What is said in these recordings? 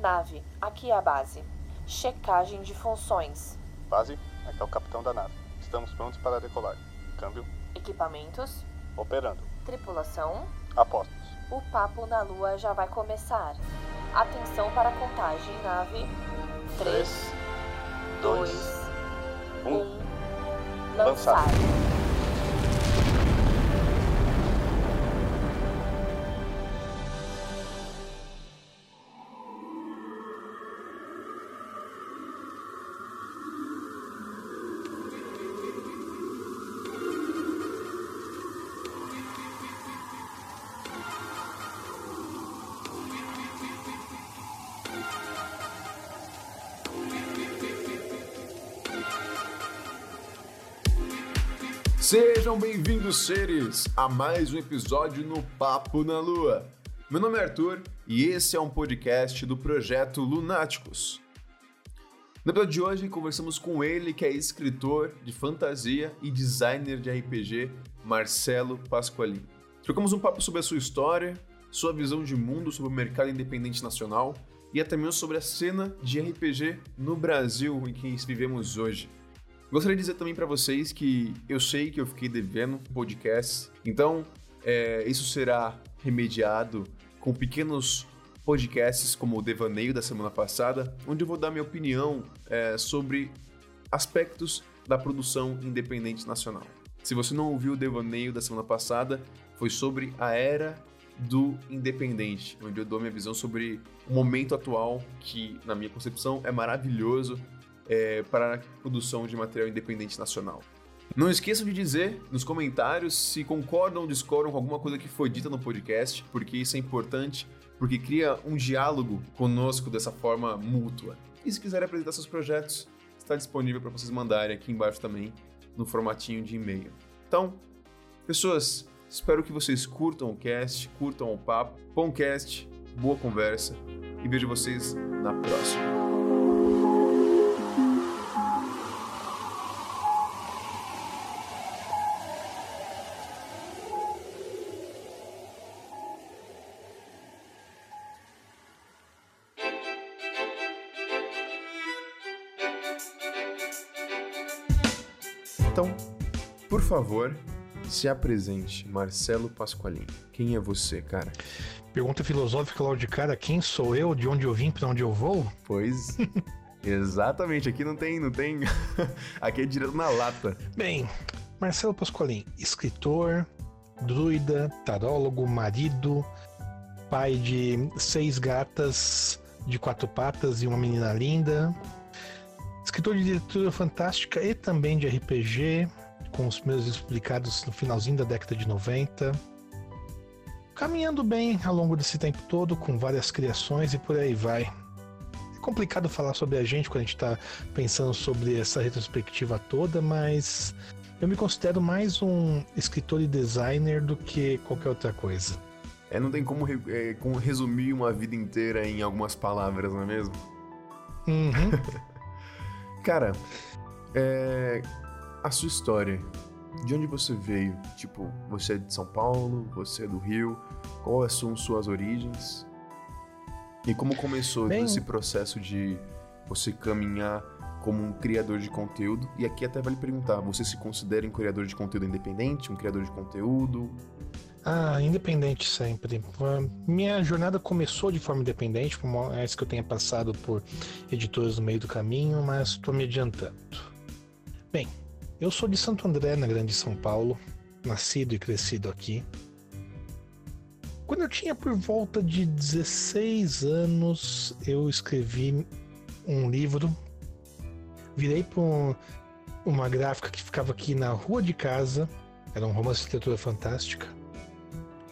Nave, aqui é a base. Checagem de funções. Base, aqui é o capitão da nave. Estamos prontos para decolar. Câmbio, Equipamentos. operando. Tripulação. Apostos. O papo na lua já vai começar. Atenção para a contagem, nave. 3, 2, 1. Lançar. Sejam bem-vindos, seres, a mais um episódio no Papo na Lua. Meu nome é Arthur e esse é um podcast do projeto Lunáticos. No episódio de hoje, conversamos com ele, que é escritor de fantasia e designer de RPG, Marcelo Pasqualin. Trocamos um papo sobre a sua história, sua visão de mundo sobre o mercado independente nacional e até mesmo sobre a cena de RPG no Brasil em que vivemos hoje. Gostaria de dizer também para vocês que eu sei que eu fiquei devendo podcasts, então é, isso será remediado com pequenos podcasts como o Devaneio da semana passada, onde eu vou dar minha opinião é, sobre aspectos da produção independente nacional. Se você não ouviu o Devaneio da semana passada, foi sobre a era do independente, onde eu dou minha visão sobre o momento atual, que, na minha concepção, é maravilhoso é, para a produção de material independente nacional. Não esqueçam de dizer nos comentários se concordam ou discordam com alguma coisa que foi dita no podcast, porque isso é importante, porque cria um diálogo conosco dessa forma mútua. E se quiserem apresentar seus projetos, está disponível para vocês mandarem aqui embaixo também, no formatinho de e-mail. Então, pessoas, espero que vocês curtam o cast, curtam o papo. Bom cast, boa conversa e vejo vocês na próxima. Se apresente, Marcelo Pasqualin. Quem é você, cara? Pergunta filosófica logo de cara: quem sou eu, de onde eu vim, para onde eu vou? Pois, exatamente. Aqui não tem, não tem. Aqui é direto na lata. Bem, Marcelo Pasqualin, escritor, druida, tarólogo, marido, pai de seis gatas de quatro patas e uma menina linda, escritor de literatura fantástica e também de RPG, com os meus explicados no finalzinho da década de 90. Caminhando bem ao longo desse tempo todo, com várias criações e por aí vai. É complicado falar sobre a gente quando a gente está pensando sobre essa retrospectiva toda, mas eu me considero mais um escritor e designer do que qualquer outra coisa. É, não tem como, é, como resumir uma vida inteira em algumas palavras, não é mesmo? Uhum. Cara, é, a sua história, de onde você veio? Tipo, você é de São Paulo, você é do Rio, quais são suas origens? E como começou Bem- esse processo de você caminhar como um criador de conteúdo? E aqui até vale perguntar, você se considera um criador de conteúdo independente, um criador de conteúdo? Ah, independente sempre. Minha jornada começou de forma independente, por mais que eu tenha passado por editores no meio do caminho, mas estou me adiantando. Bem, eu sou de Santo André, na Grande São Paulo, nascido e crescido aqui. Quando eu tinha por volta de 16 anos, eu escrevi um livro, virei para uma gráfica que ficava aqui na rua de casa, era um romance de literatura fantástica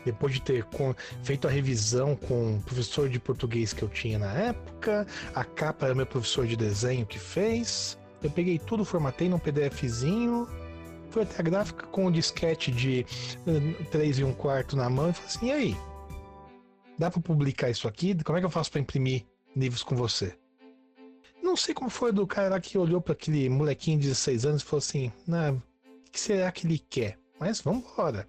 depois de ter com- feito a revisão com o professor de português que eu tinha na época, a capa era meu professor de desenho que fez. Eu peguei tudo, formatei num PDFzinho, fui até a gráfica com o disquete de 3 e um quarto na mão e falei assim: e aí? Dá para publicar isso aqui? Como é que eu faço para imprimir livros com você? Não sei como foi do cara lá que olhou para aquele molequinho de 16 anos e falou assim: "Nah, o que será que ele quer? Mas vamos embora.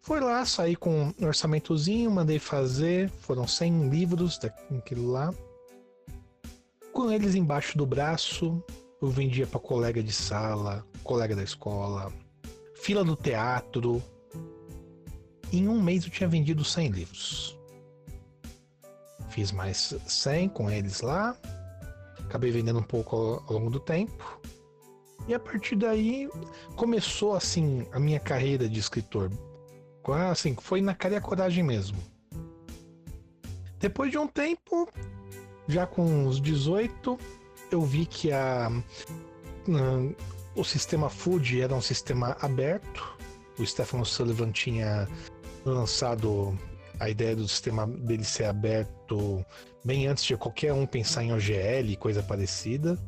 Foi lá, saí com um orçamentozinho, mandei fazer, foram 100 livros daquilo lá. Com eles embaixo do braço, eu vendia para colega de sala, colega da escola, fila do teatro. Em um mês eu tinha vendido 100 livros. Fiz mais 100 com eles lá. Acabei vendendo um pouco ao, longo do tempo. E a partir daí começou assim a minha carreira de escritor. Assim, foi na cara e a coragem mesmo. Depois de um tempo, já com uns 18, eu vi que a, o sistema Food era um sistema aberto. O Stefano Sullivan tinha lançado a ideia do sistema dele ser aberto bem antes de qualquer um pensar em OGL e coisa parecida.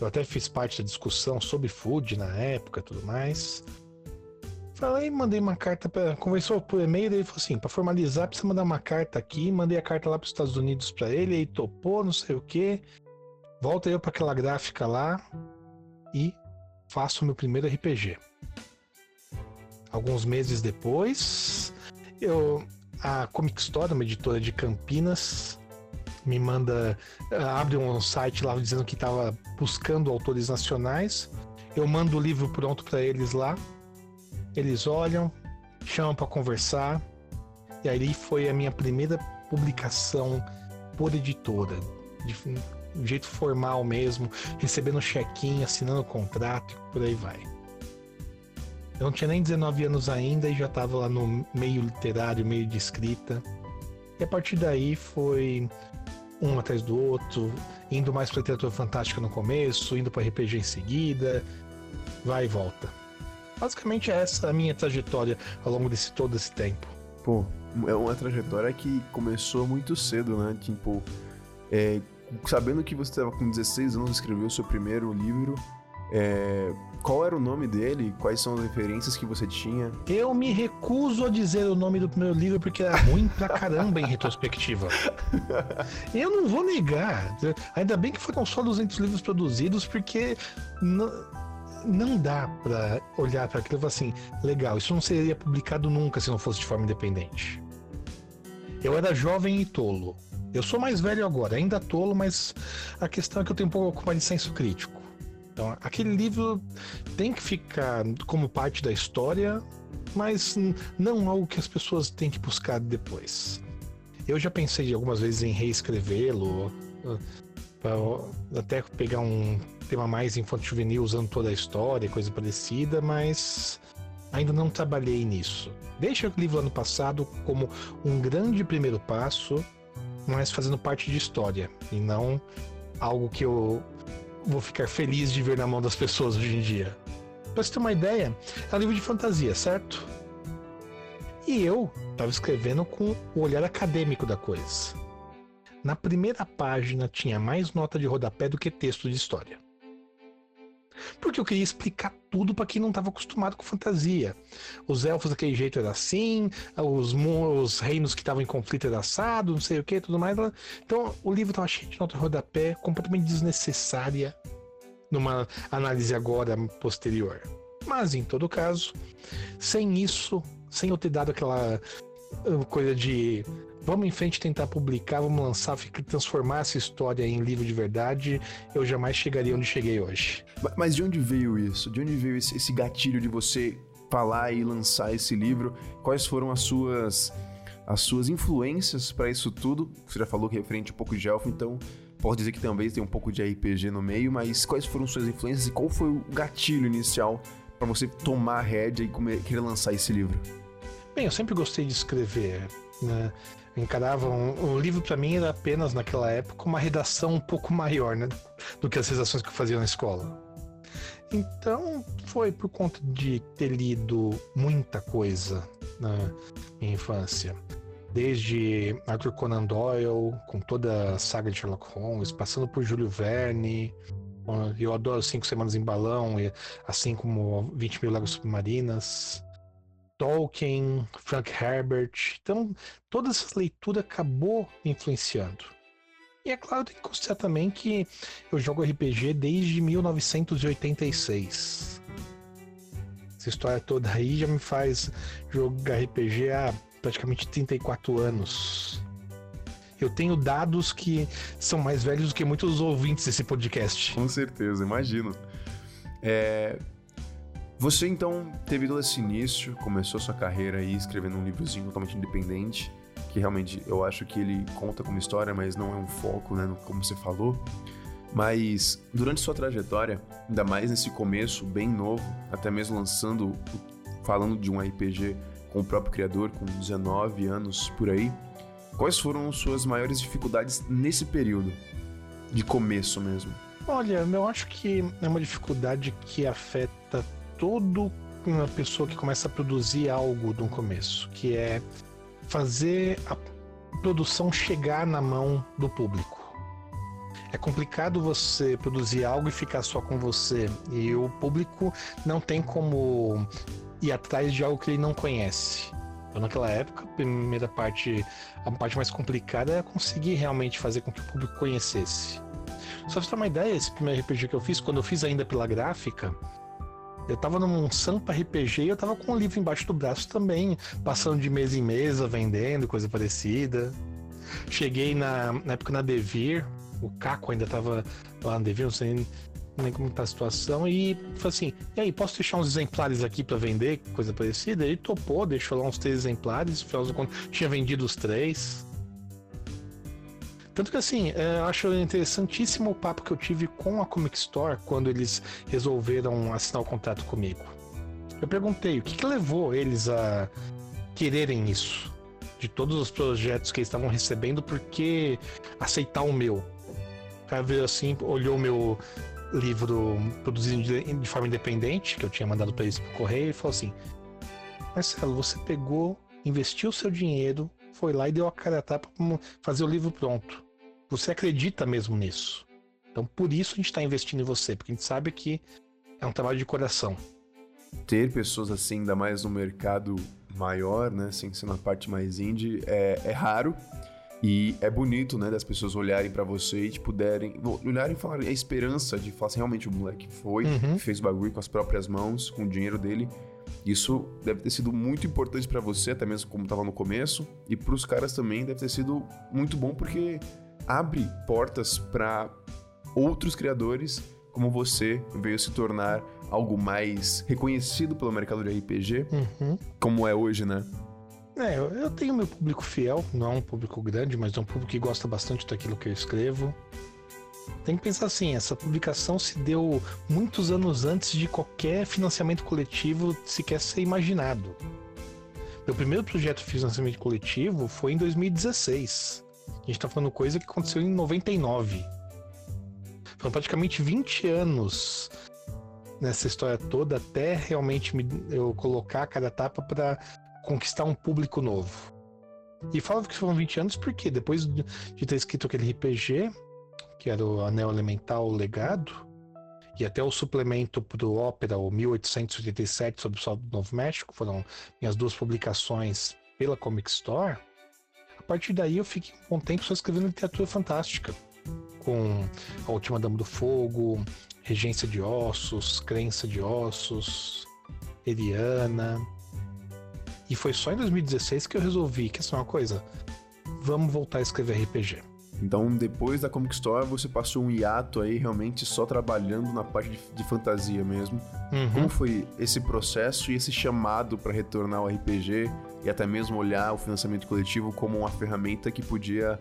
Eu até fiz parte da discussão sobre food na época tudo mais. Falei, mandei uma carta para conversou por e-mail, ele falou assim, para formalizar precisa mandar uma carta aqui, mandei a carta lá para os Estados Unidos para ele, ele topou, não sei o que. Volta eu para aquela gráfica lá e faço meu primeiro RPG. Alguns meses depois, eu a Comic Store, uma editora de Campinas, me manda, eh, abre um site lá dizendo que estava buscando autores nacionais. Eu mando o livro pronto para eles lá. Eles olham, chamam para conversar. E aí foi a minha primeira publicação por editora, de, jeito formal mesmo, recebendo chequinho, assinando contrato, por aí vai. Eu não tinha nem 19 anos ainda e já estava lá no meio literário, meio de escrita. E a partir daí foi um atrás do outro, indo mais para literatura fantástica no começo, indo para RPG em seguida, vai e volta. Basicamente é essa a minha trajetória ao longo desse todo esse tempo. Pô, é uma trajetória que começou muito cedo, né? Tipo, é, sabendo que você estava com 16 anos, escreveu o seu primeiro livro, é, qual era o nome dele? Quais são as referências que você tinha? Eu me recuso a dizer o nome do primeiro livro porque era ruim pra caramba em retrospectiva. Eu não vou negar. Ainda bem que foram só 200 livros produzidos porque não, não dá pra olhar para aquilo e falar assim: legal, isso não seria publicado nunca se não fosse de forma independente. Eu era jovem e tolo. Eu sou mais velho agora, ainda tolo, mas a questão é que eu tenho um pouco mais de senso crítico. Então, aquele livro tem que ficar como parte da história, mas não algo que as pessoas têm que buscar depois. Eu já pensei algumas vezes em reescrevê-lo, até pegar um tema mais infanto-juvenil usando toda a história, coisa parecida, mas ainda não trabalhei nisso. Deixa o livro ano passado como um grande primeiro passo, mas fazendo parte de história e não algo que eu vou ficar feliz de ver na mão das pessoas hoje em dia. Pra você ter uma ideia, é um livro de fantasia, certo? E eu estava escrevendo com o olhar acadêmico da coisa. Na primeira página tinha mais nota de rodapé do que texto de história. Porque eu queria explicar tudo para quem não estava acostumado com fantasia. Os elfos daquele jeito era assim, os, os reinos que estavam em conflito era assado, não sei o que, tudo mais. Então o livro estava cheio de nota rodapé, completamente desnecessária numa análise agora posterior. Mas em todo caso, sem isso, sem eu ter dado aquela uh, coisa de vamos em frente tentar publicar, vamos lançar, transformar essa história em livro de verdade, eu jamais chegaria onde cheguei hoje. Mas de onde veio isso? De onde veio esse, gatilho de você falar e lançar esse livro? Quais foram as suas as suas influências para isso tudo? Você já falou que é referente um pouco de elfo, então pode dizer que talvez tem um pouco de RPG no meio, mas quais foram suas influências e qual foi o gatilho inicial para você tomar a rédea e querer lançar esse livro? Bem, eu sempre gostei de escrever, né? Encarava um, o livro para mim era apenas naquela época uma redação um pouco maior né, do que as redações que eu fazia na escola. Então foi por conta de ter lido muita coisa na minha infância. Desde Arthur Conan Doyle, com toda a saga de Sherlock Holmes, passando por Júlio Verne. Eu adoro Cinco Semanas em Balão, assim como 20 Mil Lágrimas Submarinas. Tolkien, Frank Herbert. Então, toda essa leitura acabou influenciando. E é claro, tem que considerar também que eu jogo RPG desde 1986. Essa história toda aí já me faz jogar RPG há praticamente 34 anos. Eu tenho dados que são mais velhos do que muitos ouvintes desse podcast. Com certeza, imagino. É... Você então teve todo esse início, começou sua carreira aí escrevendo um livrozinho totalmente independente, que realmente eu acho que ele conta como história, mas não é um foco, né, como você falou. Mas durante sua trajetória, ainda mais nesse começo bem novo, até mesmo lançando, falando de um RPG com o próprio criador, com 19 anos por aí, quais foram suas maiores dificuldades nesse período de começo mesmo? Olha, eu acho que é uma dificuldade que afeta todo uma pessoa que começa a produzir algo no começo, que é fazer a produção chegar na mão do público. É complicado você produzir algo e ficar só com você. E o público não tem como ir atrás de algo que ele não conhece. Então, naquela época, a primeira parte, a parte mais complicada era conseguir realmente fazer com que o público conhecesse. Só pra você ter uma ideia, esse primeiro RPG que eu fiz, quando eu fiz ainda pela gráfica, eu tava num Sampa RPG e eu tava com um livro embaixo do braço também, passando de mesa em mesa, vendendo, coisa parecida. Cheguei na, na época na Devir, o Caco ainda tava lá na Devir, não sei nem como tá a situação, e falei assim: e aí, posso deixar uns exemplares aqui para vender, coisa parecida? Ele topou, deixou lá uns três exemplares, contas, tinha vendido os três. Tanto que assim, é, eu acho interessantíssimo o papo que eu tive com a Comic Store quando eles resolveram assinar o contrato comigo. Eu perguntei o que, que levou eles a quererem isso. De todos os projetos que eles estavam recebendo, por que aceitar o meu? O cara veio assim, olhou o meu livro produzido de forma independente, que eu tinha mandado para eles por correio, e falou assim: Marcelo, você pegou, investiu seu dinheiro, foi lá e deu a cara a tapa para fazer o livro pronto. Você acredita mesmo nisso. Então, por isso a gente está investindo em você, porque a gente sabe que é um trabalho de coração. Ter pessoas assim, ainda mais no mercado maior, né, sem ser na parte mais indie, é, é raro. E é bonito, né, das pessoas olharem para você e te puderem. Olharem e falarem a esperança de falar assim, realmente o moleque foi, uhum. fez o bagulho com as próprias mãos, com o dinheiro dele. Isso deve ter sido muito importante para você, até mesmo como tava no começo, e para os caras também deve ter sido muito bom porque abre portas para outros criadores como você veio se tornar algo mais reconhecido pelo mercado de RPG, uhum. como é hoje, né? É, eu tenho meu público fiel, não é um público grande, mas é um público que gosta bastante daquilo que eu escrevo. Tem que pensar assim, essa publicação se deu muitos anos antes de qualquer financiamento coletivo sequer ser imaginado. Meu primeiro projeto de financiamento coletivo foi em 2016. A gente tá falando coisa que aconteceu em 99. Foram praticamente 20 anos nessa história toda até realmente me, eu colocar cada etapa para conquistar um público novo. E falo que foram 20 anos porque depois de ter escrito aquele RPG, que era o Anel Elemental Legado, e até o suplemento para o Ópera, o 1887 sobre o Sol do Novo México, foram minhas duas publicações pela Comic Store. A partir daí eu fiquei um tempo só escrevendo literatura fantástica, com A Última Dama do Fogo, Regência de Ossos, Crença de Ossos, Eliana. E foi só em 2016 que eu resolvi, que é uma coisa, vamos voltar a escrever RPG. Então, depois da Comic Store, você passou um hiato aí realmente só trabalhando na parte de, de fantasia mesmo. Uhum. Como foi esse processo e esse chamado para retornar ao RPG e até mesmo olhar o financiamento coletivo como uma ferramenta que podia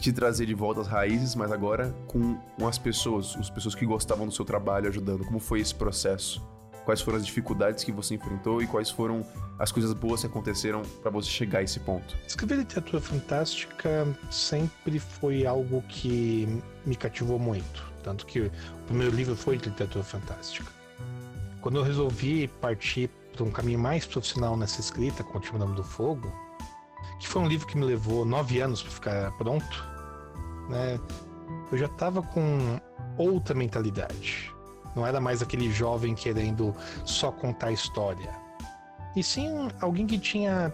te trazer de volta às raízes, mas agora com, com as pessoas, as pessoas que gostavam do seu trabalho ajudando. Como foi esse processo? Quais foram as dificuldades que você enfrentou e quais foram as coisas boas que aconteceram para você chegar a esse ponto? Escrever literatura fantástica sempre foi algo que me cativou muito. Tanto que o primeiro livro foi de literatura fantástica. Quando eu resolvi partir para um caminho mais profissional nessa escrita, com o Nome do Fogo, que foi um livro que me levou nove anos para ficar pronto, né? Eu já estava com outra mentalidade. Não era mais aquele jovem querendo só contar história. E sim alguém que tinha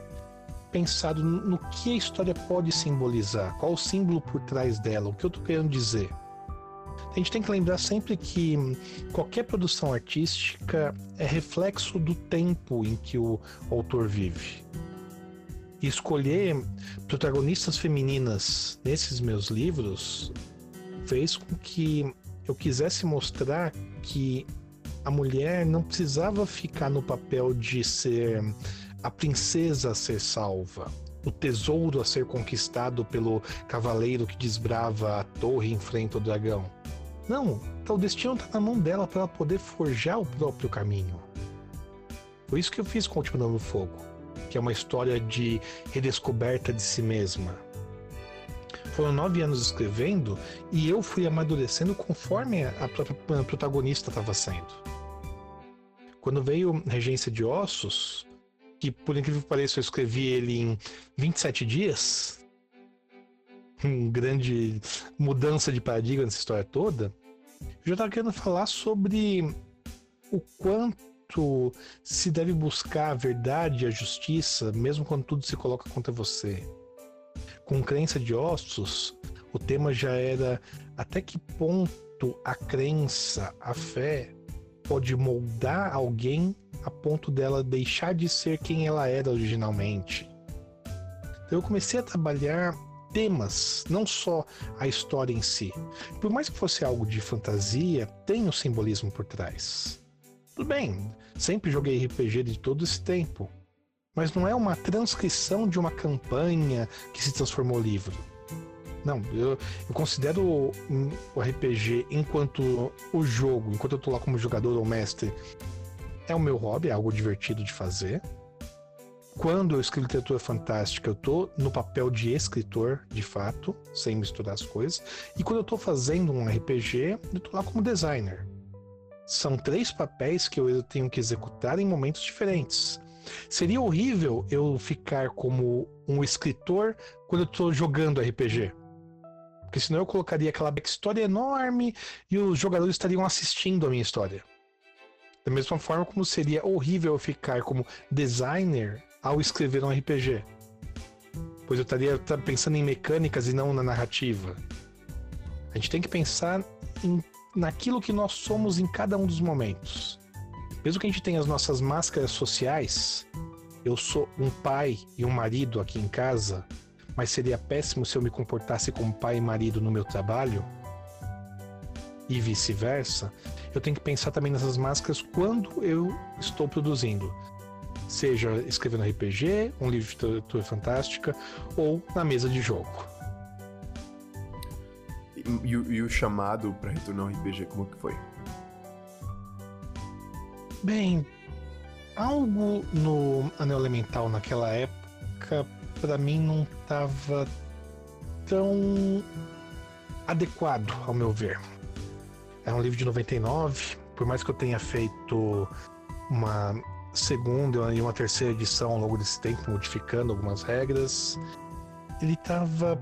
pensado no que a história pode simbolizar, qual o símbolo por trás dela, o que eu estou querendo dizer. A gente tem que lembrar sempre que qualquer produção artística é reflexo do tempo em que o autor vive. E escolher protagonistas femininas nesses meus livros fez com que eu quisesse mostrar que a mulher não precisava ficar no papel de ser a princesa a ser salva, o tesouro a ser conquistado pelo cavaleiro que desbrava a torre e enfrenta o dragão. Não, tá, o destino está na mão dela para ela poder forjar o próprio caminho. Foi isso que eu fiz com o Último Novo Fogo, que é uma história de redescoberta de si mesma. Foram nove anos escrevendo e eu fui amadurecendo conforme a própria protagonista estava sendo. Quando veio Regência de Ossos, que por incrível que pareça eu escrevi ele em 27 dias, uma grande mudança de paradigma nessa história toda, eu já estava querendo falar sobre o quanto se deve buscar a verdade e a justiça, mesmo quando tudo se coloca contra você. Com crença de ossos, o tema já era até que ponto a crença, a fé, pode moldar alguém a ponto dela deixar de ser quem ela era originalmente. Então eu comecei a trabalhar temas, não só a história em si. Por mais que fosse algo de fantasia, tem um simbolismo por trás. Tudo bem, sempre joguei RPG de todo esse tempo, mas não é uma transcrição de uma campanha que se transformou livro. Não, eu, eu considero o RPG enquanto o jogo, enquanto eu tô lá como jogador ou mestre, é o meu hobby, é algo divertido de fazer quando eu escrevo literatura fantástica, eu tô no papel de escritor, de fato, sem misturar as coisas. E quando eu tô fazendo um RPG, eu tô lá como designer. São três papéis que eu tenho que executar em momentos diferentes. Seria horrível eu ficar como um escritor quando eu tô jogando RPG. Porque senão eu colocaria aquela backstory enorme e os jogadores estariam assistindo a minha história. Da mesma forma como seria horrível eu ficar como designer ao escrever um RPG. Pois eu estaria pensando em mecânicas e não na narrativa. A gente tem que pensar em, naquilo que nós somos em cada um dos momentos. Mesmo que a gente tenha as nossas máscaras sociais, eu sou um pai e um marido aqui em casa, mas seria péssimo se eu me comportasse como pai e marido no meu trabalho, e vice-versa, eu tenho que pensar também nessas máscaras quando eu estou produzindo seja escrevendo RPG, um livro de literatura fantástica ou na mesa de jogo. E, e, e o chamado para retornar ao RPG, como que foi? Bem, algo no Anel Elemental naquela época, para mim, não estava tão adequado, ao meu ver. É um livro de 99, por mais que eu tenha feito uma segunda e uma terceira edição ao longo desse tempo, modificando algumas regras, ele estava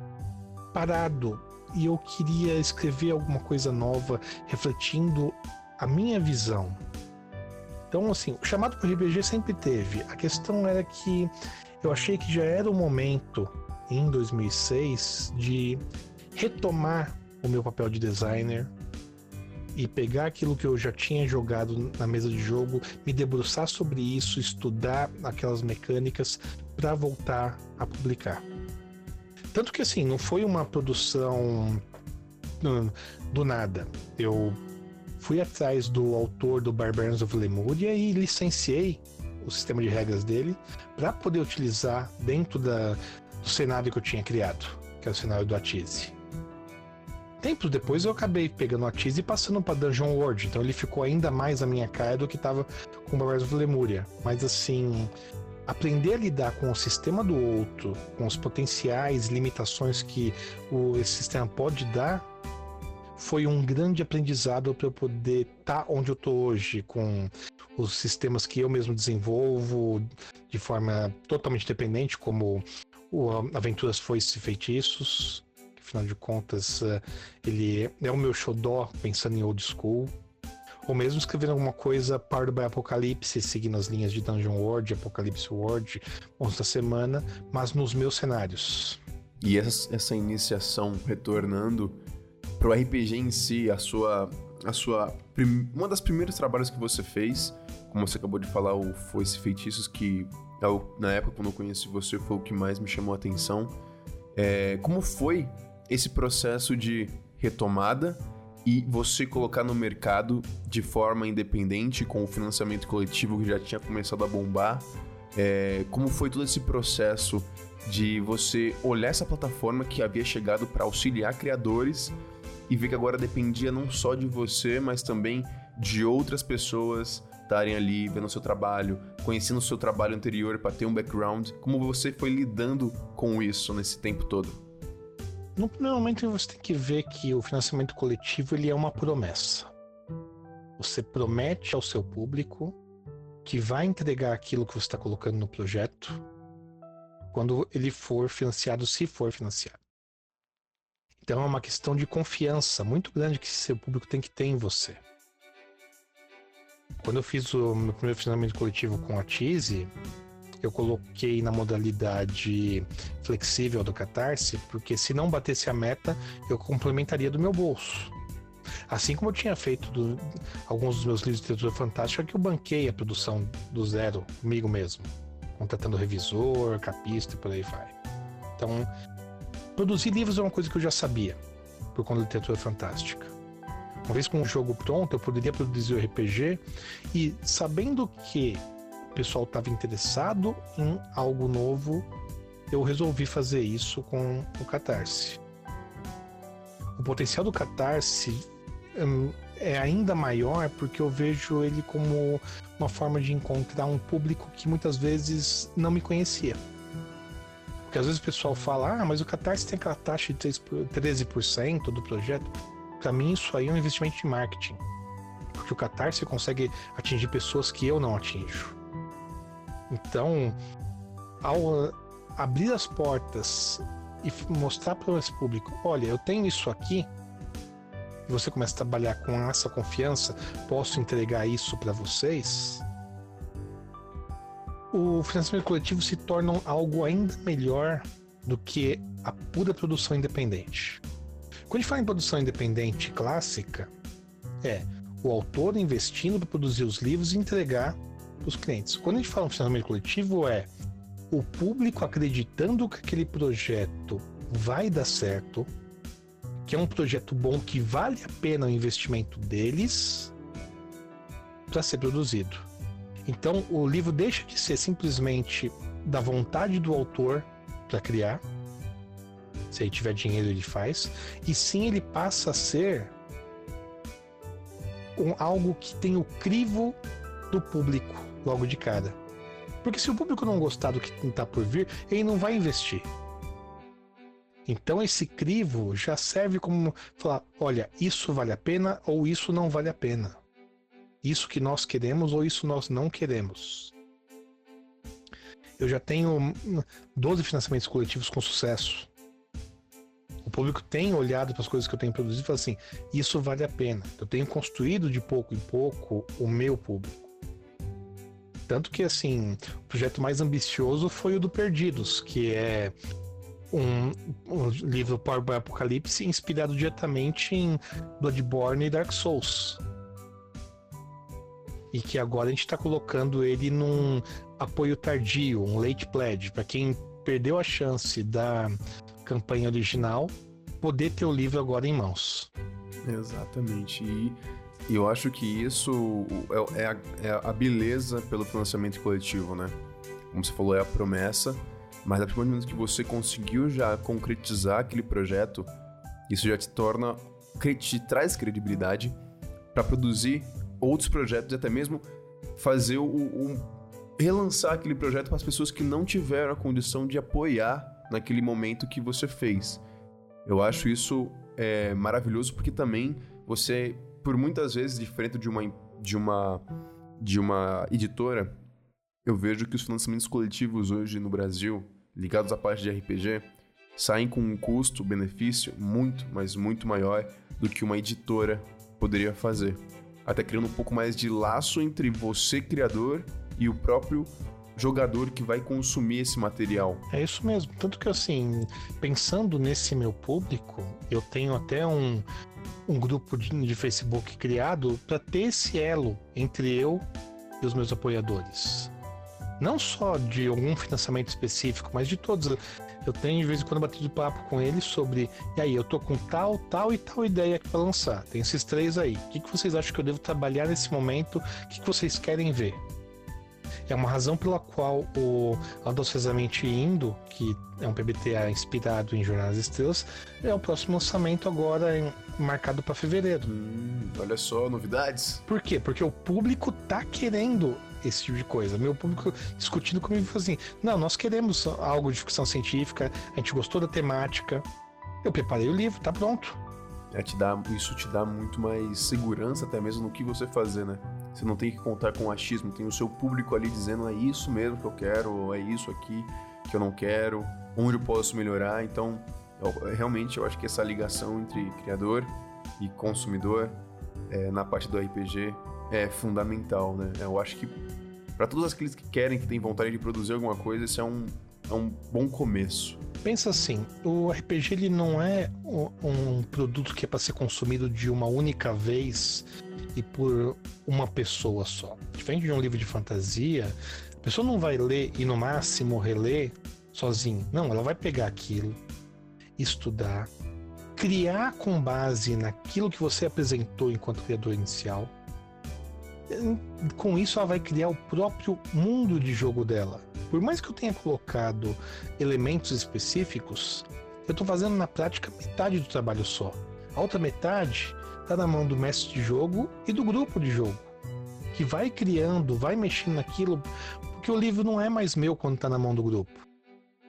parado e eu queria escrever alguma coisa nova, refletindo a minha visão. Então, assim, o chamado para RPG sempre teve. A questão era que eu achei que já era o momento, em 2006, de retomar o meu papel de designer, e pegar aquilo que eu já tinha jogado na mesa de jogo, me debruçar sobre isso, estudar aquelas mecânicas para voltar a publicar. Tanto que assim, não foi uma produção hum, do nada. Eu fui atrás do autor do Barbarians of Lemuria e licenciei o sistema de regras dele para poder utilizar dentro da, do cenário que eu tinha criado, que é o cenário do Atise. Tempos depois eu acabei pegando a Tease e passando para Dungeon World, então ele ficou ainda mais a minha cara do que estava com Barbarians of Lemuria. Mas assim, aprender a lidar com o sistema do outro, com os potenciais limitações que o, esse sistema pode dar, foi um grande aprendizado para eu poder estar tá onde eu estou hoje, com os sistemas que eu mesmo desenvolvo de forma totalmente independente, como o Aventuras Foices e Feitiços, afinal de contas, eh, ele é o meu xodó pensando em old school. Ou mesmo escrevendo alguma coisa Powered by Apocalipse, seguindo as linhas de Dungeon World, Apocalipse World, Monstro da Semana, mas nos meus cenários. E essa iniciação retornando pro RPG em si, a sua a sua uma das primeiros trabalhos que você fez, como você acabou de falar, o foi esse feitiços que eu, na época quando eu conheci você foi o que mais me chamou a atenção. É, como foi esse processo de retomada e você colocar no mercado de forma independente com o financiamento coletivo que já tinha começado a bombar? É, como foi todo esse processo de você olhar essa plataforma que havia chegado para auxiliar criadores e ver que agora dependia não só de você, mas também de outras pessoas estarem ali vendo o seu trabalho, conhecendo o seu trabalho anterior para ter um background. Como você foi lidando com isso nesse tempo todo? No primeiro momento você tem que ver que o financiamento coletivo ele é uma promessa. Você promete ao seu público que vai entregar aquilo que você está colocando no projeto quando ele for financiado, se for financiado. Então é uma questão de confiança muito grande que seu público tem que ter em você. Quando eu fiz o meu primeiro financiamento coletivo com a Tise, eu coloquei na modalidade flexível do Catarse, porque se não batesse a meta, eu complementaria do meu bolso. Assim como eu tinha feito do, alguns dos meus livros de literatura fantástica, que eu banquei a produção do zero comigo mesmo, contratando revisor, capista e por aí vai. Então, produzir livros é uma coisa que eu já sabia, por conta da literatura fantástica. Uma vez com o jogo pronto, eu poderia produzir o RPG e sabendo que o pessoal estava interessado em algo novo, eu resolvi fazer isso com o Catarse. O potencial do Catarse hum, é ainda maior porque eu vejo ele como uma forma de encontrar um público que muitas vezes não me conhecia. Porque às vezes o pessoal fala, ah, mas o Catarse tem aquela taxa de 13% do projeto. Para mim, isso aí é um investimento em marketing. Porque o Catarse consegue atingir pessoas que eu não atinjo. Então, ao abrir as portas e mostrar para esse público: olha, eu tenho isso aqui, e você começa a trabalhar com essa confiança, posso entregar isso para vocês. O financiamento coletivo se torna algo ainda melhor do que a pura produção independente. Quando a gente fala em produção independente clássica, é o autor investindo para produzir os livros e entregar para os clientes. Quando a gente fala em financiamento coletivo, é o público acreditando que aquele projeto vai dar certo, que é um projeto bom que vale a pena o investimento deles para ser produzido. Então, o livro deixa de ser simplesmente da vontade do autor para criar se ele tiver dinheiro, ele faz. E sim, ele passa a ser um, algo que tem o crivo do público logo de cara. Porque se o público não gostar do que está por vir, ele não vai investir. Então esse crivo já serve como falar, olha, isso vale a pena ou isso não vale a pena. Isso que nós queremos ou isso nós não queremos. Eu já tenho 12 financiamentos coletivos com sucesso o público tem olhado para as coisas que eu tenho produzido e fala assim: isso vale a pena. Eu tenho construído de pouco em pouco o meu público. Tanto que, assim, o projeto mais ambicioso foi o do Perdidos, que é um, um livro Power by Apocalipse inspirado diretamente em Bloodborne e Dark Souls. E que agora a gente está colocando ele num apoio tardio, um late pledge, para quem perdeu a chance da campanha original, poder ter o livro agora em mãos. Exatamente. E eu acho que isso é, é, a, é a beleza pelo financiamento coletivo, né? Como você falou, é a promessa, mas a partir do momento que você conseguiu já concretizar aquele projeto, isso já te torna, te traz credibilidade para produzir outros projetos até mesmo fazer o, o relançar aquele projeto para as pessoas que não tiveram a condição de apoiar naquele momento que você fez. Eu acho isso é, maravilhoso porque também você, por muitas vezes, diferente de uma, de uma, de uma editora, eu vejo que os financiamentos coletivos hoje no Brasil, ligados à parte de RPG, saem com um custo-benefício muito, mas muito maior do que uma editora poderia fazer. Até criando um pouco mais de laço entre você, criador, e o próprio jogador que vai consumir esse material. É isso mesmo. Tanto que, assim, pensando nesse meu público, eu tenho até um, um grupo de, de Facebook criado para ter esse elo entre eu e os meus apoiadores. Não só de algum financiamento específico, mas de todos. Eu tenho de vez em quando batido papo com eles sobre, e aí, eu tô com tal, tal e tal ideia aqui para lançar. Tem esses três aí. O que, que vocês acham que eu devo trabalhar nesse momento? O que, que vocês querem ver? É uma razão pela qual o Audaciosamente Indo, que é um PBTA inspirado em Jornadas Estrelas, é o próximo lançamento agora em, marcado para fevereiro. Hum, olha só, novidades. Por quê? Porque o público tá querendo esse tipo de coisa. Meu público discutindo comigo assim: não, nós queremos algo de ficção científica, a gente gostou da temática. Eu preparei o livro, tá pronto. É, te dá, isso te dá muito mais segurança até mesmo no que você fazer, né? Você não tem que contar com achismo, tem o seu público ali dizendo é isso mesmo que eu quero, ou é isso aqui que eu não quero, onde eu posso melhorar. Então, eu, realmente eu acho que essa ligação entre criador e consumidor é, na parte do RPG é fundamental, né? Eu acho que para todos aqueles que querem, que têm vontade de produzir alguma coisa, esse é um, é um bom começo. Pensa assim, o RPG ele não é um produto que é para ser consumido de uma única vez e por uma pessoa só. Diferente de um livro de fantasia, a pessoa não vai ler e no máximo reler sozinho. Não, ela vai pegar aquilo, estudar, criar com base naquilo que você apresentou enquanto criador inicial. Com isso, ela vai criar o próprio mundo de jogo dela. Por mais que eu tenha colocado elementos específicos, eu estou fazendo na prática metade do trabalho só. A outra metade está na mão do mestre de jogo e do grupo de jogo, que vai criando, vai mexendo naquilo, porque o livro não é mais meu quando está na mão do grupo.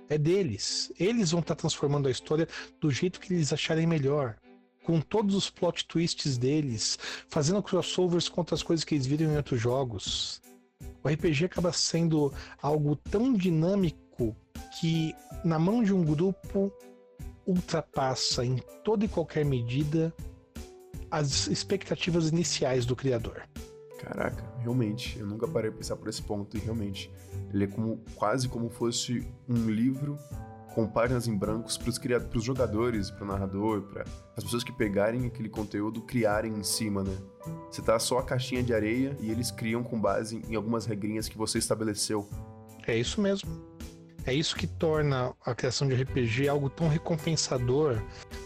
É deles. Eles vão estar tá transformando a história do jeito que eles acharem melhor. Com todos os plot twists deles, fazendo crossovers com outras coisas que eles viram em outros jogos. O RPG acaba sendo algo tão dinâmico que, na mão de um grupo, ultrapassa em toda e qualquer medida as expectativas iniciais do criador. Caraca, realmente, eu nunca parei a pensar por esse ponto, e realmente, ele é como, quase como fosse um livro com páginas em brancos para os jogadores, para o narrador, para as pessoas que pegarem aquele conteúdo, criarem em cima, né? Você tá só a caixinha de areia e eles criam com base em algumas regrinhas que você estabeleceu. É isso mesmo. É isso que torna a criação de RPG algo tão recompensador.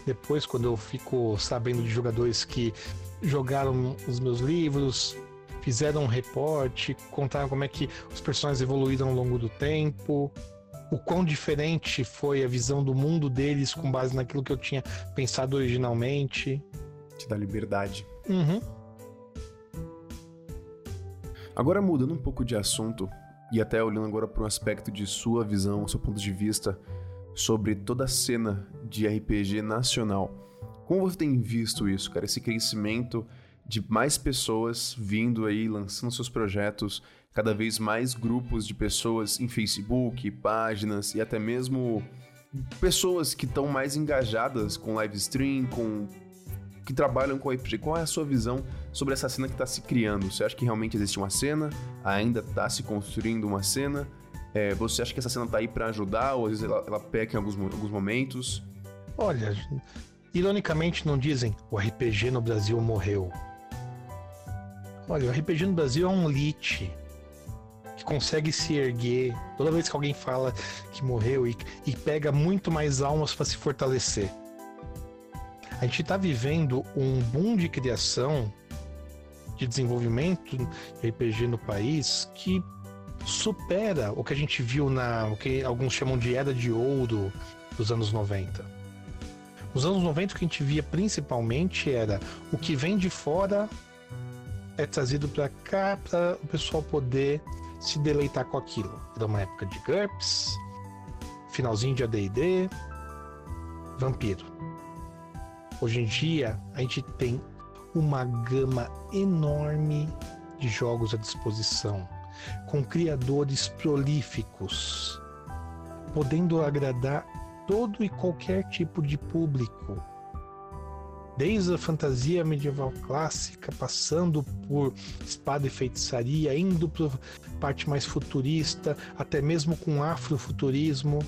Depois, quando eu fico sabendo de jogadores que jogaram os meus livros, fizeram um reporte, contaram como é que os personagens evoluíram ao longo do tempo, o quão diferente foi a visão do mundo deles com base naquilo que eu tinha pensado originalmente. Te dá liberdade. Uhum. Agora mudando um pouco de assunto, e até olhando agora para um aspecto de sua visão, seu ponto de vista sobre toda a cena de RPG nacional. Como você tem visto isso, cara? Esse crescimento de mais pessoas vindo aí, lançando seus projetos, cada vez mais grupos de pessoas em Facebook, páginas e até mesmo pessoas que estão mais engajadas com live stream, com que trabalham com RPG. Qual é a sua visão sobre essa cena que está se criando? Você acha que realmente existe uma cena? Ainda está se construindo uma cena? É, você acha que essa cena está aí para ajudar ou às vezes ela, ela peca em alguns, alguns momentos? Olha, ironicamente não dizem o RPG no Brasil morreu. Olha, o RPG no Brasil é um lit que consegue se erguer toda vez que alguém fala que morreu e, e pega muito mais almas para se fortalecer. A gente está vivendo um boom de criação, de desenvolvimento de RPG no país que supera o que a gente viu na o que alguns chamam de era de ouro dos anos 90. Nos anos 90 o que a gente via principalmente era o que vem de fora é trazido para cá para o pessoal poder se deleitar com aquilo. Era uma época de GURPS, finalzinho de AD&D, vampiro. Hoje em dia, a gente tem uma gama enorme de jogos à disposição, com criadores prolíficos, podendo agradar todo e qualquer tipo de público. Desde a fantasia medieval clássica, passando por espada e feitiçaria, indo para parte mais futurista, até mesmo com afrofuturismo.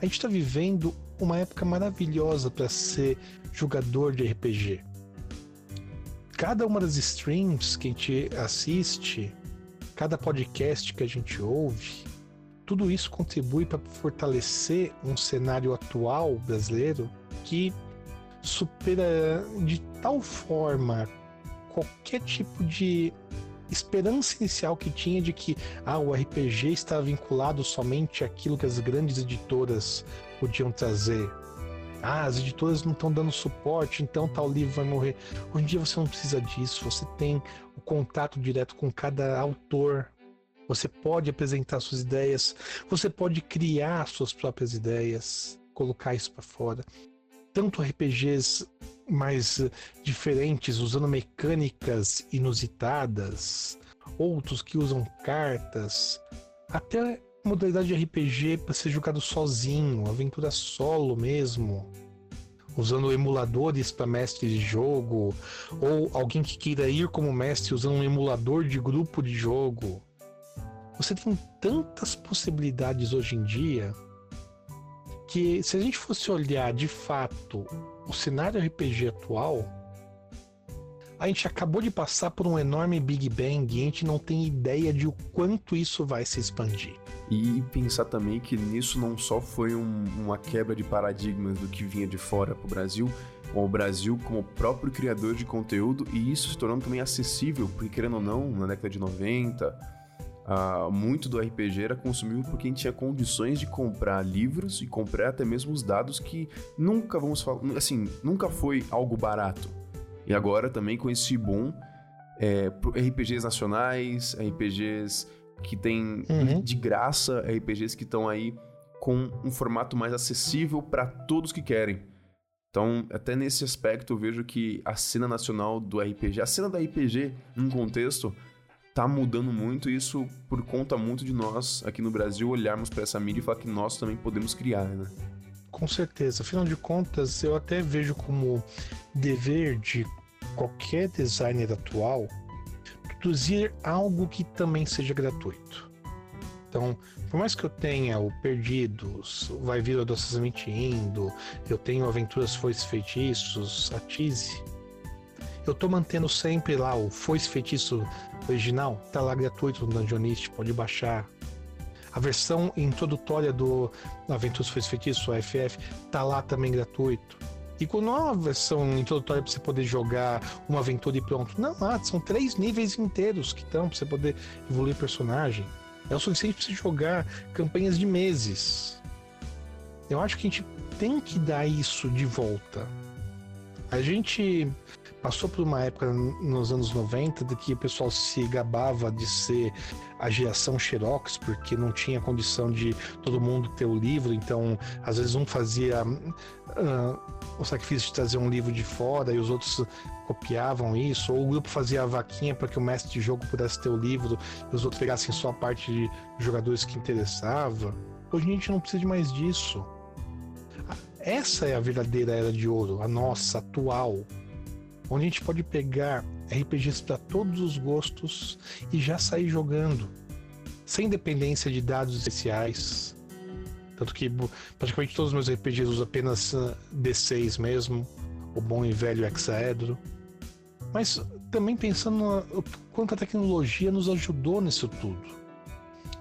A gente está vivendo uma época maravilhosa para ser jogador de RPG. cada uma das streams que a gente assiste, cada podcast que a gente ouve, tudo isso contribui para fortalecer um cenário atual brasileiro que supera de tal forma qualquer tipo de esperança inicial que tinha de que ah, o RPG está vinculado somente àquilo que as grandes editoras podiam trazer. Ah, as editoras não estão dando suporte, então tal livro vai morrer. Hoje em dia você não precisa disso, você tem o contato direto com cada autor. Você pode apresentar suas ideias, você pode criar suas próprias ideias, colocar isso para fora. Tanto RPGs mais diferentes, usando mecânicas inusitadas, outros que usam cartas, até modalidade de RPG para ser jogado sozinho, aventura solo mesmo, usando emuladores para mestre de jogo, ou alguém que queira ir como mestre usando um emulador de grupo de jogo. Você tem tantas possibilidades hoje em dia que se a gente fosse olhar de fato o cenário RPG atual, a gente acabou de passar por um enorme Big Bang e a gente não tem ideia de o quanto isso vai se expandir. E pensar também que nisso não só foi um, uma quebra de paradigmas do que vinha de fora para o Brasil, com o Brasil como próprio criador de conteúdo e isso se tornando também acessível, porque querendo ou não, na década de 90, Uh, muito do RPG era consumido por quem tinha condições de comprar livros e comprar até mesmo os dados que nunca vamos falar, assim, nunca foi algo barato. E agora também com esse boom é, RPGs nacionais, RPGs que tem uhum. de graça, RPGs que estão aí com um formato mais acessível para todos que querem. Então, até nesse aspecto eu vejo que a cena nacional do RPG, a cena do RPG, num contexto, tá mudando muito isso por conta muito de nós aqui no Brasil olharmos para essa mídia e falar que nós também podemos criar, né? Com certeza. Afinal de contas, eu até vejo como dever de qualquer designer atual produzir algo que também seja gratuito. Então, por mais que eu tenha o Perdidos, Vai Vir Doces Mentindo, eu tenho Aventuras Foices Feitiços, a Tise, eu tô mantendo sempre lá o Foice Feitiço original, tá lá gratuito no Dungeonist, pode baixar. A versão introdutória do Aventuras Foice Feitiço, AFF, tá lá também gratuito. E quando não é versão introdutória para você poder jogar uma aventura e pronto. Não, ah, são três níveis inteiros que estão para você poder evoluir personagem. É o suficiente para você jogar campanhas de meses. Eu acho que a gente tem que dar isso de volta. A gente passou por uma época nos anos 90 de que o pessoal se gabava de ser a geração Xerox, porque não tinha condição de todo mundo ter o livro, então às vezes um fazia uh, o sacrifício de trazer um livro de fora e os outros copiavam isso, ou o grupo fazia a vaquinha para que o mestre de jogo pudesse ter o livro e os outros pegassem só a parte de jogadores que interessava. Hoje a gente não precisa de mais disso. Essa é a verdadeira era de ouro, a nossa atual onde a gente pode pegar RPGs para todos os gostos e já sair jogando, sem dependência de dados especiais. Tanto que praticamente todos os meus RPGs usam apenas ah, D6 mesmo, o bom e velho hexaedro. Mas também pensando quanto a tecnologia nos ajudou nisso tudo.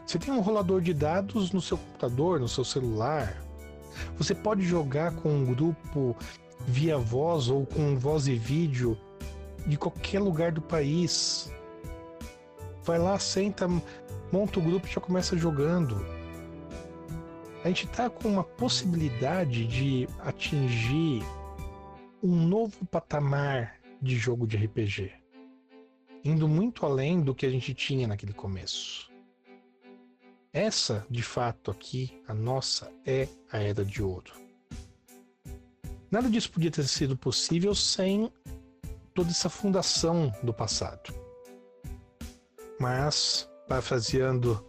Você tem um rolador de dados no seu computador, no seu celular. Você pode jogar com um grupo via voz ou com voz e vídeo de qualquer lugar do país. Vai lá, senta, monta o grupo e já começa jogando. A gente está com uma possibilidade de atingir um novo patamar de jogo de RPG, indo muito além do que a gente tinha naquele começo. Essa, de fato, aqui, a nossa, é a Era de Ouro. Nada disso podia ter sido possível sem toda essa fundação do passado. Mas, parafraseando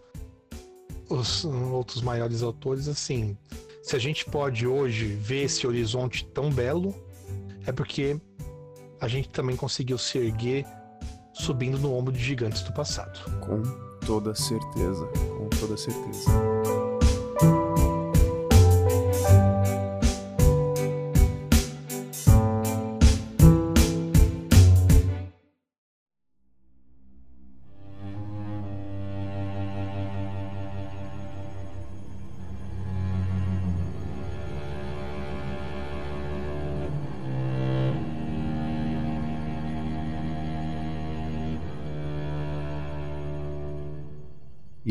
os outros maiores autores, assim, se a gente pode hoje ver esse horizonte tão belo, é porque a gente também conseguiu se erguer subindo no ombro de gigantes do passado. Com toda certeza, com toda certeza.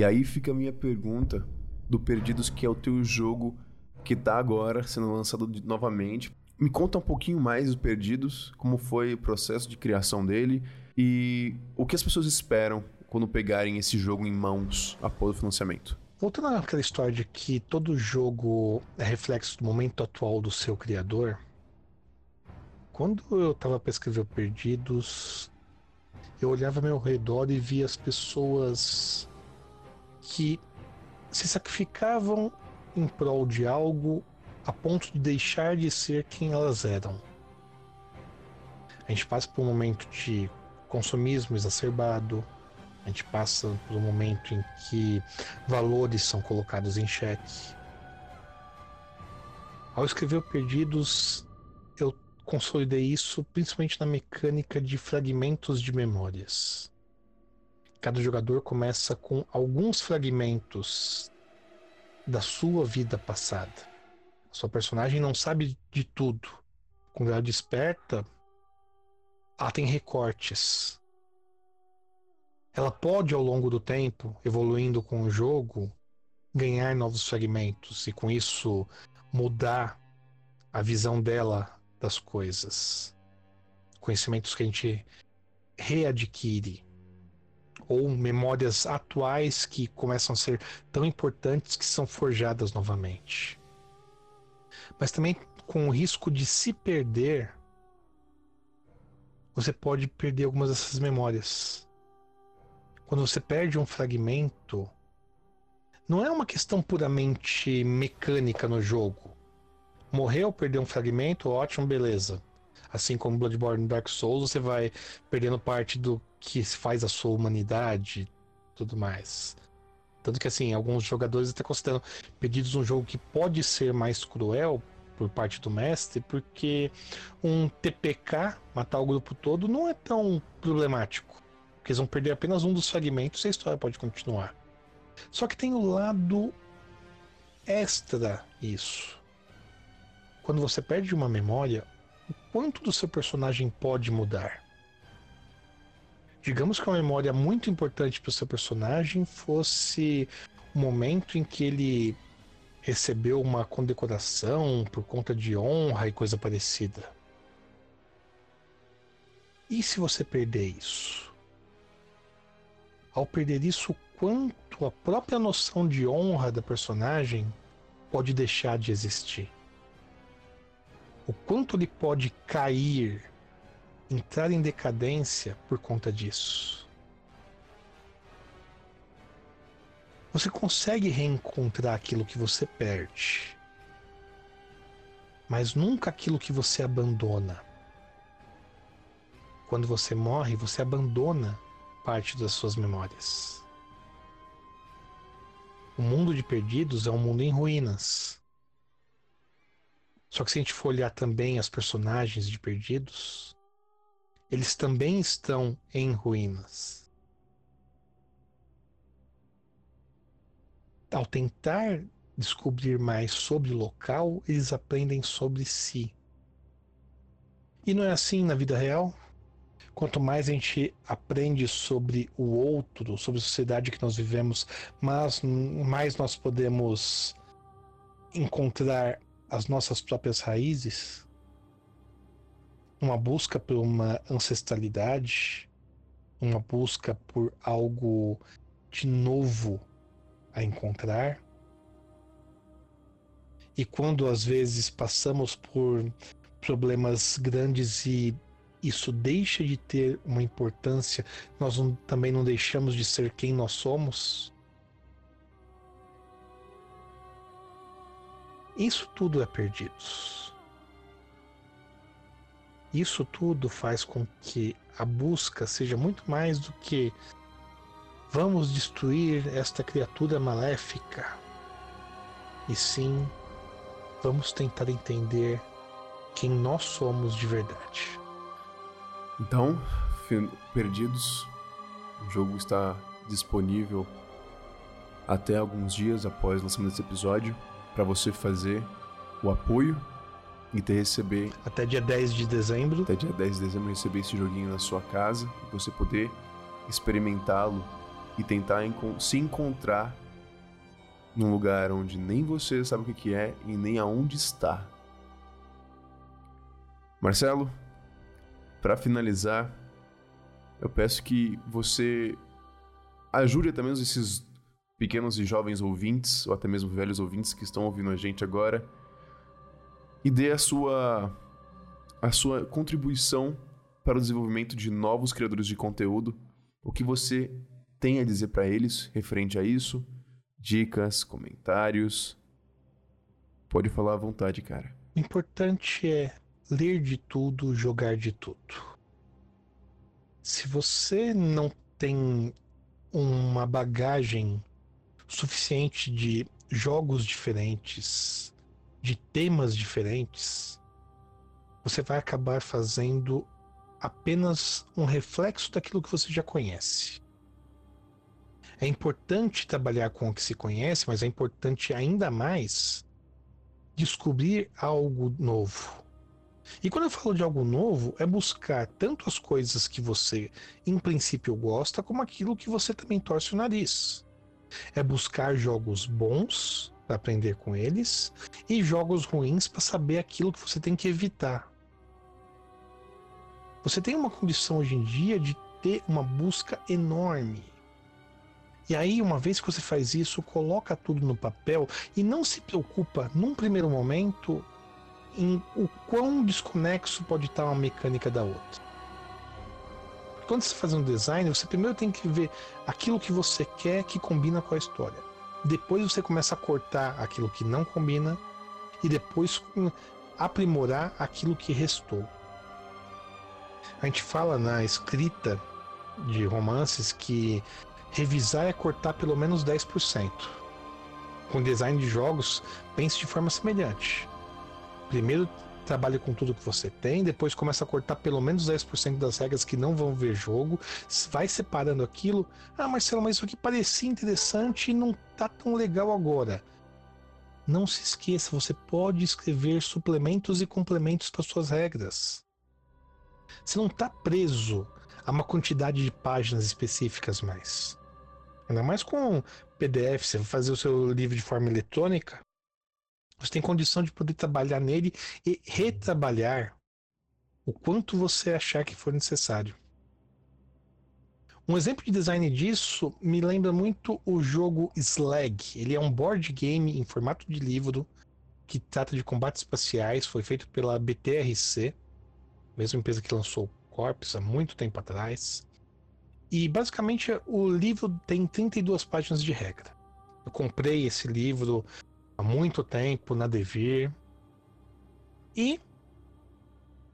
Aí fica a minha pergunta do Perdidos, que é o teu jogo que tá agora sendo lançado novamente. Me conta um pouquinho mais do Perdidos, como foi o processo de criação dele e o que as pessoas esperam quando pegarem esse jogo em mãos após o financiamento. Voltando àquela história de que todo jogo é reflexo do momento atual do seu criador, quando eu estava para escrever Perdidos, eu olhava ao meu redor e via as pessoas que se sacrificavam em prol de algo a ponto de deixar de ser quem elas eram. A gente passa por um momento de consumismo exacerbado, a gente passa por um momento em que valores são colocados em xeque. Ao escrever Perdidos, eu consolidei isso principalmente na mecânica de fragmentos de memórias. Cada jogador começa com alguns fragmentos da sua vida passada. Sua personagem não sabe de tudo. Quando ela desperta, ela tem recortes. Ela pode, ao longo do tempo, evoluindo com o jogo, ganhar novos fragmentos e com isso mudar a visão dela das coisas. Conhecimentos que a gente readquire ou memórias atuais que começam a ser tão importantes que são forjadas novamente. Mas também com o risco de se perder, você pode perder algumas dessas memórias. Quando você perde um fragmento, não é uma questão puramente mecânica no jogo. Morreu, perdeu um fragmento, ótimo, beleza. Assim como Bloodborne e Dark Souls, você vai perdendo parte do que faz a sua humanidade tudo mais. Tanto que, assim, alguns jogadores até consideram pedidos um jogo que pode ser mais cruel por parte do mestre, porque um TPK, matar o grupo todo, não é tão problemático. Porque eles vão perder apenas um dos fragmentos e a história pode continuar. Só que tem o lado extra isso. Quando você perde uma memória, o quanto do seu personagem pode mudar? Digamos que uma memória muito importante para o seu personagem fosse o momento em que ele recebeu uma condecoração por conta de honra e coisa parecida. E se você perder isso? Ao perder isso, quanto a própria noção de honra da personagem pode deixar de existir? O quanto ele pode cair entrar em decadência por conta disso. Você consegue reencontrar aquilo que você perde, mas nunca aquilo que você abandona. Quando você morre, você abandona parte das suas memórias. O mundo de perdidos é um mundo em ruínas. Só que se a gente for olhar também as personagens de perdidos, eles também estão em ruínas. Ao tentar descobrir mais sobre o local, eles aprendem sobre si. E não é assim na vida real? Quanto mais a gente aprende sobre o outro, sobre a sociedade que nós vivemos, mais, nós podemos encontrar as nossas próprias raízes uma busca por uma ancestralidade, uma busca por algo de novo a encontrar. E quando às vezes passamos por problemas grandes e isso deixa de ter uma importância, nós não, também não deixamos de ser quem nós somos. Isso tudo é perdidos. Isso tudo faz com que a busca seja muito mais do que vamos destruir esta criatura maléfica, e sim vamos tentar entender quem nós somos de verdade. Então, perdidos, o jogo está disponível até alguns dias após o lançamento desse episódio para você fazer o apoio e ter receber. Até dia 10 de dezembro. Até dia 10 de dezembro receber esse joguinho na sua casa e você poder experimentá-lo e tentar se encontrar num lugar onde nem você sabe o que é e nem aonde está. Marcelo, para finalizar, eu peço que você ajude até mesmo esses pequenos e jovens ouvintes, ou até mesmo velhos ouvintes que estão ouvindo a gente agora, e dê a sua a sua contribuição para o desenvolvimento de novos criadores de conteúdo, o que você tem a dizer para eles referente a isso, dicas, comentários. Pode falar à vontade, cara. O importante é ler de tudo, jogar de tudo. Se você não tem uma bagagem suficiente de jogos diferentes, de temas diferentes, você vai acabar fazendo apenas um reflexo daquilo que você já conhece. É importante trabalhar com o que se conhece, mas é importante ainda mais descobrir algo novo. E quando eu falo de algo novo, é buscar tanto as coisas que você, em princípio, gosta, como aquilo que você também torce o nariz. É buscar jogos bons para aprender com eles e jogos ruins para saber aquilo que você tem que evitar. Você tem uma condição hoje em dia de ter uma busca enorme. E aí, uma vez que você faz isso, coloca tudo no papel e não se preocupa, num primeiro momento, em o quão desconexo pode estar uma mecânica da outra. Quando você faz um design, você primeiro tem que ver aquilo que você quer que combina com a história. Depois você começa a cortar aquilo que não combina e depois aprimorar aquilo que restou. A gente fala na escrita de romances que revisar é cortar pelo menos 10%. Com design de jogos, pense de forma semelhante. Primeiro trabalhe com tudo que você tem, depois começa a cortar pelo menos 10% das regras que não vão ver jogo, vai separando aquilo. Ah, Marcelo, mas isso aqui parecia interessante e não tá tão legal agora. Não se esqueça, você pode escrever suplementos e complementos para suas regras. Você não está preso a uma quantidade de páginas específicas mais. Ainda mais com PDF, você vai fazer o seu livro de forma eletrônica, você tem condição de poder trabalhar nele e retrabalhar o quanto você achar que for necessário. Um exemplo de design disso me lembra muito o jogo Slag. Ele é um board game em formato de livro que trata de combates espaciais, foi feito pela BTRC, mesma empresa que lançou Corpus há muito tempo atrás. E basicamente o livro tem 32 páginas de regra. Eu comprei esse livro há muito tempo na Devir. E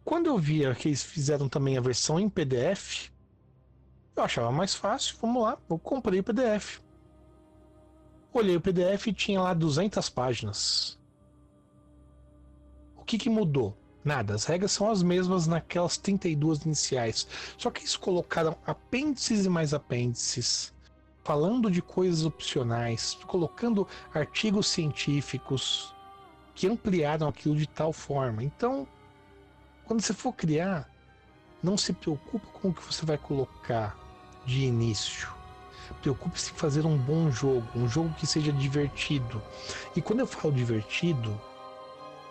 quando eu via que eles fizeram também a versão em PDF, eu achava mais fácil, vamos lá, eu comprei o PDF. Olhei o PDF e tinha lá 200 páginas. O que, que mudou? Nada, as regras são as mesmas naquelas 32 iniciais. Só que eles colocaram apêndices e mais apêndices, falando de coisas opcionais, colocando artigos científicos que ampliaram aquilo de tal forma. Então, quando você for criar, não se preocupe com o que você vai colocar de início. Preocupe-se em fazer um bom jogo, um jogo que seja divertido. E quando eu falo divertido,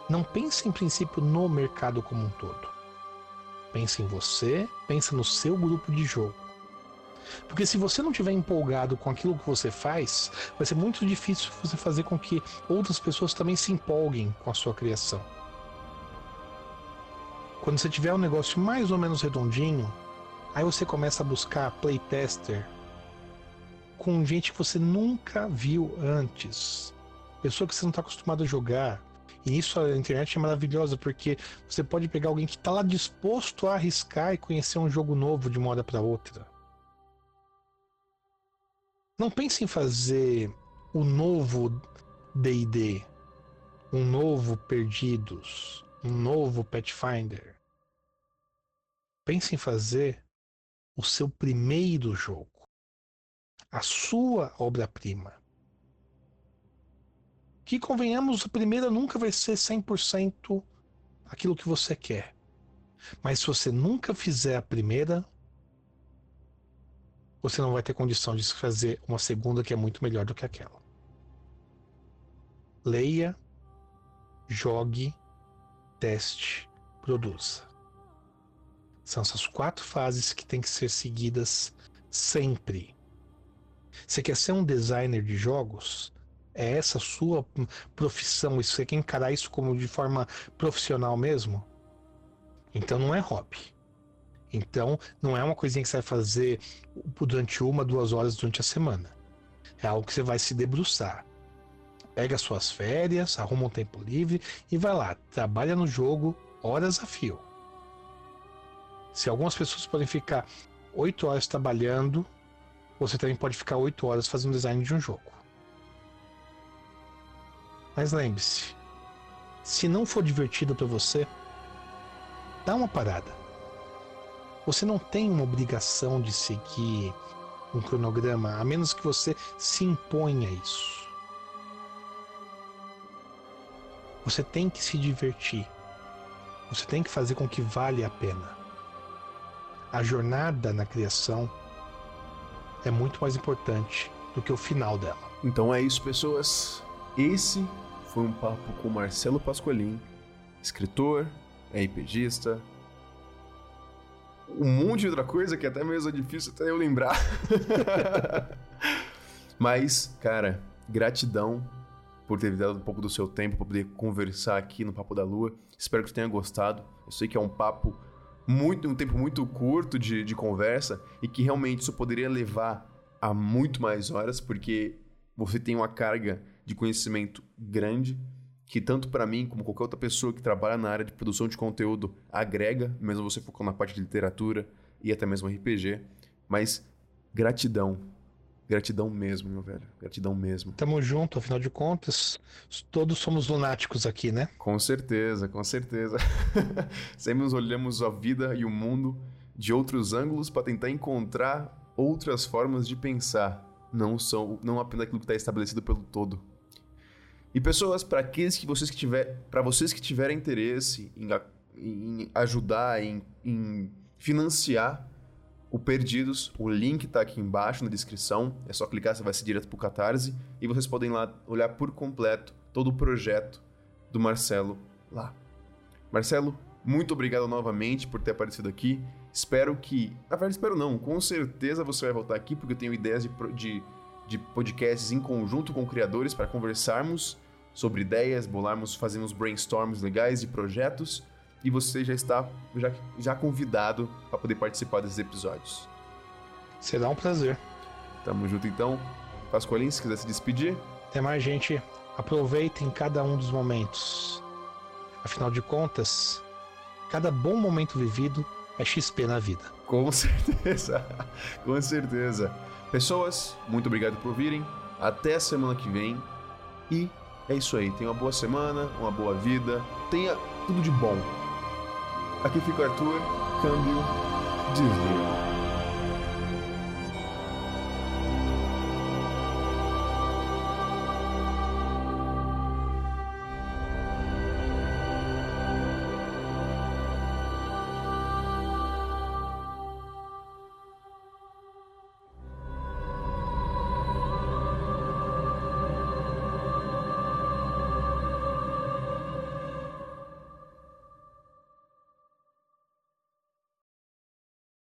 não pense em princípio no mercado como um todo. Pense em você, pense no seu grupo de jogo. Porque se você não estiver empolgado com aquilo que você faz, vai ser muito difícil você fazer com que outras pessoas também se empolguem com a sua criação. Quando você tiver um negócio mais ou menos redondinho, aí você começa a buscar playtester com gente que você nunca viu antes. Pessoa que você não está acostumado a jogar. E isso a internet é maravilhosa porque você pode pegar alguém que está lá disposto a arriscar e conhecer um jogo novo de uma hora para outra. Não pense em fazer o novo D&D, um novo Perdidos, um novo Pathfinder. Pense em fazer o seu primeiro jogo, a sua obra-prima. Que convenhamos, a primeira nunca vai ser 100% aquilo que você quer. Mas se você nunca fizer a primeira, você não vai ter condição de fazer uma segunda que é muito melhor do que aquela. Leia, jogue, teste, produza. São essas quatro fases que têm que ser seguidas sempre. Você quer ser um designer de jogos? É essa a sua profissão? Você quer encarar isso como de forma profissional mesmo? Então não é hobby. Então não é uma coisinha que você vai fazer durante uma, duas horas durante a semana. É algo que você vai se debruçar. Pega suas férias, arruma um tempo livre e vai lá, trabalha no jogo horas a fio. Se algumas pessoas podem ficar oito horas trabalhando, você também pode ficar oito horas fazendo design de um jogo. Mas lembre-se, se não for divertido para você, dá uma parada. Você não tem uma obrigação de seguir um cronograma, a menos que você se imponha isso. Você tem que se divertir. Você tem que fazer com que vale a pena. A jornada na criação é muito mais importante do que o final dela. Então é isso, pessoas. Esse foi um papo com Marcelo Pasqualin, escritor, RPGista, um monte de outra coisa que até mesmo é difícil até eu lembrar. Mas, cara, gratidão por ter dado um pouco do seu tempo para poder conversar aqui no Papo da Lua. Espero que você tenha gostado. Eu sei que é um papo muito, um tempo muito curto de, de conversa e que realmente isso poderia levar a muito mais horas, porque você tem uma carga de conhecimento grande que tanto para mim como qualquer outra pessoa que trabalha na área de produção de conteúdo agrega, mesmo você focando na parte de literatura e até mesmo RPG. Mas gratidão Gratidão mesmo, meu velho. Gratidão mesmo. Tamo junto, afinal de contas, todos somos lunáticos aqui, né? Com certeza, com certeza. Sempre nos olhamos a vida e o mundo de outros ângulos para tentar encontrar outras formas de pensar, não são não apenas aquilo que está estabelecido pelo todo. E pessoas, para aqueles que vocês que tiver, para vocês que tiverem interesse em, em ajudar, em, em financiar o Perdidos, o link está aqui embaixo na descrição. É só clicar, você vai ser direto para o Catarse. E vocês podem lá olhar por completo todo o projeto do Marcelo lá. Marcelo, muito obrigado novamente por ter aparecido aqui. Espero que. Na verdade, espero não. Com certeza você vai voltar aqui, porque eu tenho ideias de, de, de podcasts em conjunto com criadores para conversarmos sobre ideias, bolarmos, fazermos brainstorms legais de projetos e você já está já, já convidado para poder participar desses episódios. Será um prazer. Tamo junto então. Pascoalin, se quiser se despedir. Até mais, gente. Aproveitem cada um dos momentos. Afinal de contas, cada bom momento vivido é XP na vida. Com certeza. Com certeza. Pessoas, muito obrigado por virem. Até a semana que vem. E é isso aí. Tenha uma boa semana, uma boa vida. Tenha tudo de bom. Aqui fica o Arthur, câmbio, desliga.